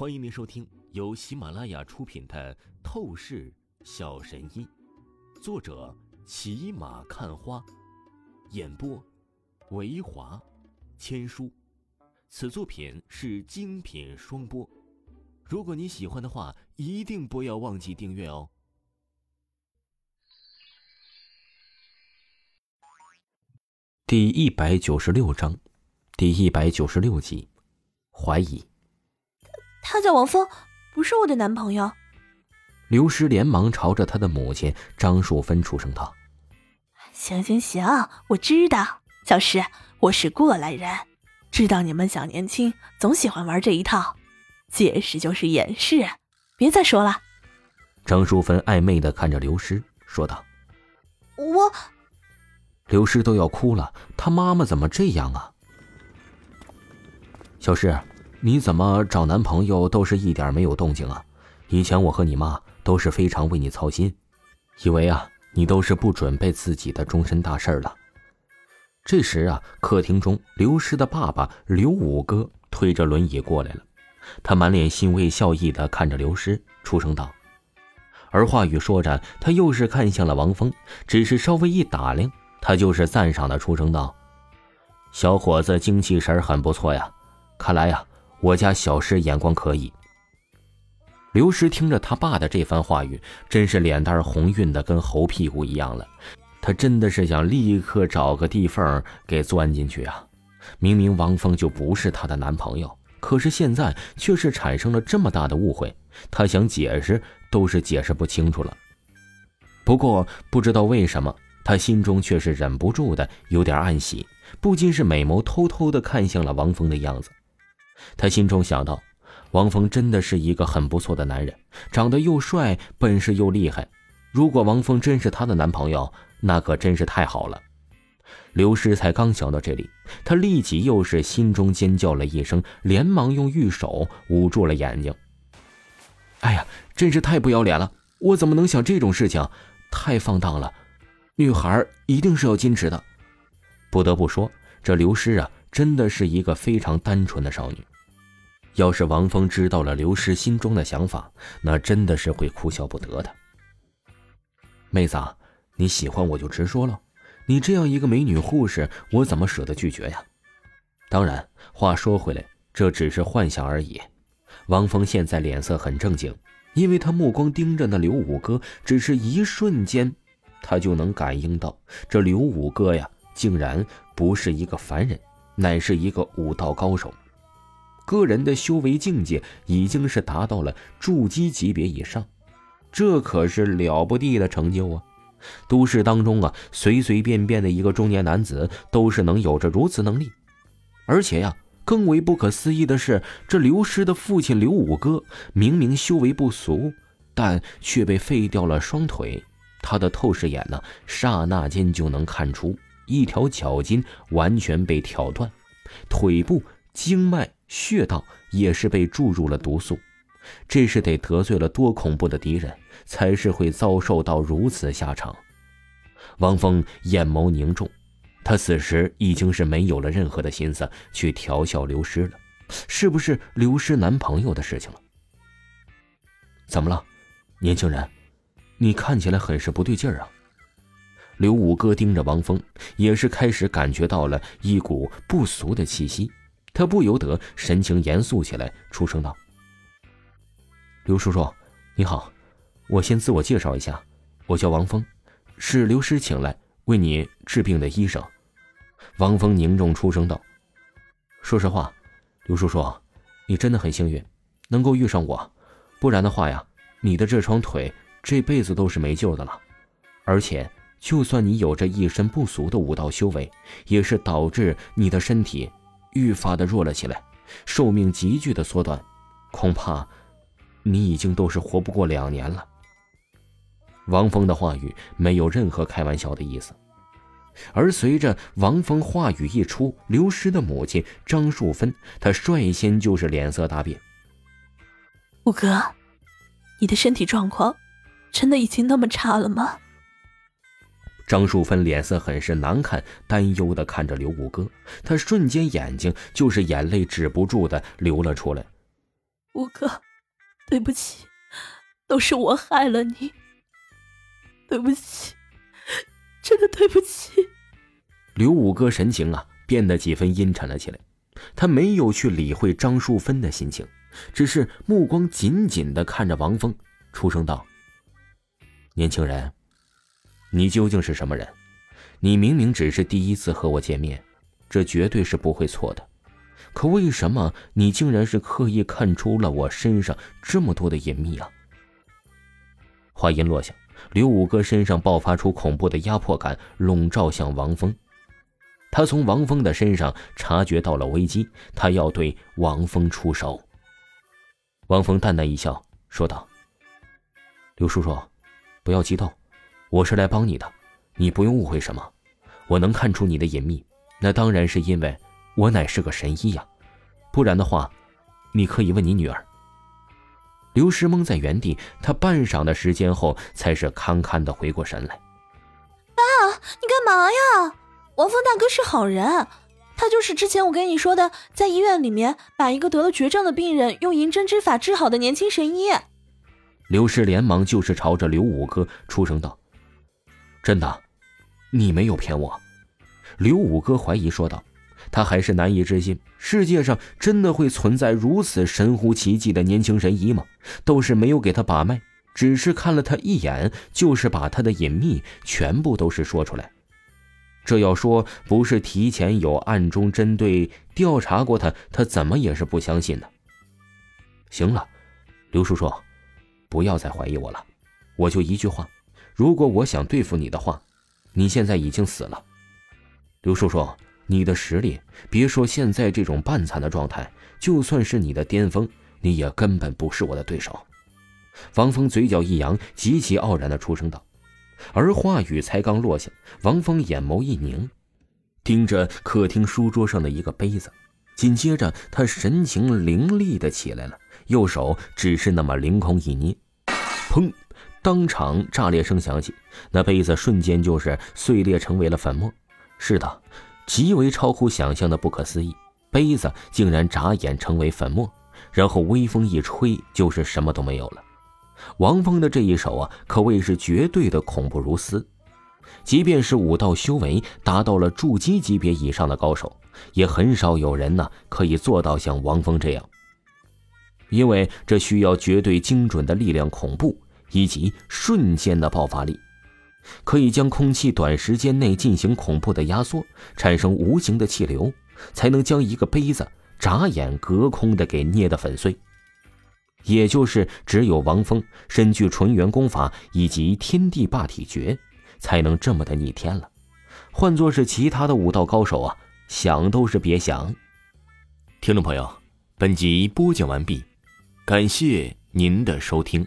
欢迎您收听由喜马拉雅出品的《透视小神医》，作者骑马看花，演播维华千书。此作品是精品双播。如果你喜欢的话，一定不要忘记订阅哦。第一百九十六章，第一百九十六集，怀疑。他叫王峰，不是我的男朋友。刘诗连忙朝着他的母亲张淑芬出声道：“行行行，我知道，小诗，我是过来人，知道你们小年轻总喜欢玩这一套，解释就是掩饰，别再说了。”张淑芬暧昧的看着刘诗说道：“我……”刘诗都要哭了，他妈妈怎么这样啊？小石。你怎么找男朋友都是一点没有动静啊？以前我和你妈都是非常为你操心，以为啊你都是不准备自己的终身大事了。这时啊，客厅中刘师的爸爸刘五哥推着轮椅过来了，他满脸欣慰笑意的看着刘师，出声道。而话语说着，他又是看向了王峰，只是稍微一打量，他就是赞赏的出声道：“小伙子精气神很不错呀，看来呀。”我家小师眼光可以。刘师听着他爸的这番话语，真是脸蛋红晕的跟猴屁股一样了。他真的是想立刻找个地缝给钻进去啊！明明王峰就不是他的男朋友，可是现在却是产生了这么大的误会，他想解释都是解释不清楚了。不过不知道为什么，他心中却是忍不住的有点暗喜，不禁是美眸偷偷的看向了王峰的样子。他心中想到，王峰真的是一个很不错的男人，长得又帅，本事又厉害。如果王峰真是她的男朋友，那可真是太好了。刘师才刚想到这里，他立即又是心中尖叫了一声，连忙用玉手捂住了眼睛。哎呀，真是太不要脸了！我怎么能想这种事情？太放荡了！女孩一定是要矜持的。不得不说，这刘师啊，真的是一个非常单纯的少女。要是王峰知道了刘师心中的想法，那真的是会哭笑不得的。妹子，你喜欢我就直说了，你这样一个美女护士，我怎么舍得拒绝呀？当然，话说回来，这只是幻想而已。王峰现在脸色很正经，因为他目光盯着那刘五哥，只是一瞬间，他就能感应到这刘五哥呀，竟然不是一个凡人，乃是一个武道高手。个人的修为境界已经是达到了筑基级别以上，这可是了不地的成就啊！都市当中啊，随随便便的一个中年男子都是能有着如此能力，而且呀，更为不可思议的是，这刘师的父亲刘五哥明明修为不俗，但却被废掉了双腿，他的透视眼呢，刹那间就能看出一条脚筋完全被挑断，腿部经脉。血道也是被注入了毒素，这是得得罪了多恐怖的敌人，才是会遭受到如此下场。王峰眼眸凝重，他此时已经是没有了任何的心思去调笑刘师了，是不是刘师男朋友的事情了？怎么了，年轻人，你看起来很是不对劲儿啊！刘五哥盯着王峰，也是开始感觉到了一股不俗的气息。他不由得神情严肃起来，出声道：“刘叔叔，你好，我先自我介绍一下，我叫王峰，是刘师请来为你治病的医生。”王峰凝重出声道：“说实话，刘叔叔，你真的很幸运，能够遇上我，不然的话呀，你的这双腿这辈子都是没救的了。而且，就算你有着一身不俗的武道修为，也是导致你的身体。”愈发的弱了起来，寿命急剧的缩短，恐怕你已经都是活不过两年了。王峰的话语没有任何开玩笑的意思，而随着王峰话语一出，刘师的母亲张淑芬，她率先就是脸色大变。五哥，你的身体状况真的已经那么差了吗？张淑芬脸色很是难看，担忧的看着刘五哥，他瞬间眼睛就是眼泪止不住的流了出来。五哥，对不起，都是我害了你，对不起，真的对不起。刘五哥神情啊变得几分阴沉了起来，他没有去理会张淑芬的心情，只是目光紧紧的看着王峰，出声道：“年轻人，你究竟是什么人？你明明只是第一次和我见面，这绝对是不会错的。”可为什么你竟然是刻意看出了我身上这么多的隐秘啊？话音落下，刘五哥身上爆发出恐怖的压迫感，笼罩向王峰。他从王峰的身上察觉到了危机，他要对王峰出手。王峰淡淡一笑，说道：“刘叔叔，不要激动，我是来帮你的，你不用误会什么。我能看出你的隐秘，那当然是因为……”我乃是个神医呀，不然的话，你可以问你女儿。刘石蒙在原地，他半晌的时间后，才是堪堪的回过神来。爸，你干嘛呀？王峰大哥是好人，他就是之前我跟你说的，在医院里面把一个得了绝症的病人用银针之法治好的年轻神医。刘氏连忙就是朝着刘五哥出声道：“真的，你没有骗我。”刘五哥怀疑说道。他还是难以置信，世界上真的会存在如此神乎其技的年轻神医吗？都是没有给他把脉，只是看了他一眼，就是把他的隐秘全部都是说出来。这要说不是提前有暗中针对调查过他，他怎么也是不相信的。行了，刘叔叔，不要再怀疑我了。我就一句话，如果我想对付你的话，你现在已经死了，刘叔叔。你的实力，别说现在这种半残的状态，就算是你的巅峰，你也根本不是我的对手。王峰嘴角一扬，极其傲然的出声道。而话语才刚落下，王峰眼眸一凝，盯着客厅书桌上的一个杯子，紧接着他神情凌厉的起来了，右手只是那么凌空一捏，砰！当场炸裂声响起，那杯子瞬间就是碎裂，成为了粉末。是的。极为超乎想象的不可思议，杯子竟然眨眼成为粉末，然后微风一吹，就是什么都没有了。王峰的这一手啊，可谓是绝对的恐怖如斯。即便是武道修为达到了筑基级别以上的高手，也很少有人呢可以做到像王峰这样，因为这需要绝对精准的力量恐怖以及瞬间的爆发力。可以将空气短时间内进行恐怖的压缩，产生无形的气流，才能将一个杯子眨眼隔空的给捏得粉碎。也就是只有王峰身具纯元功法以及天地霸体诀，才能这么的逆天了。换作是其他的武道高手啊，想都是别想。听众朋友，本集播讲完毕，感谢您的收听。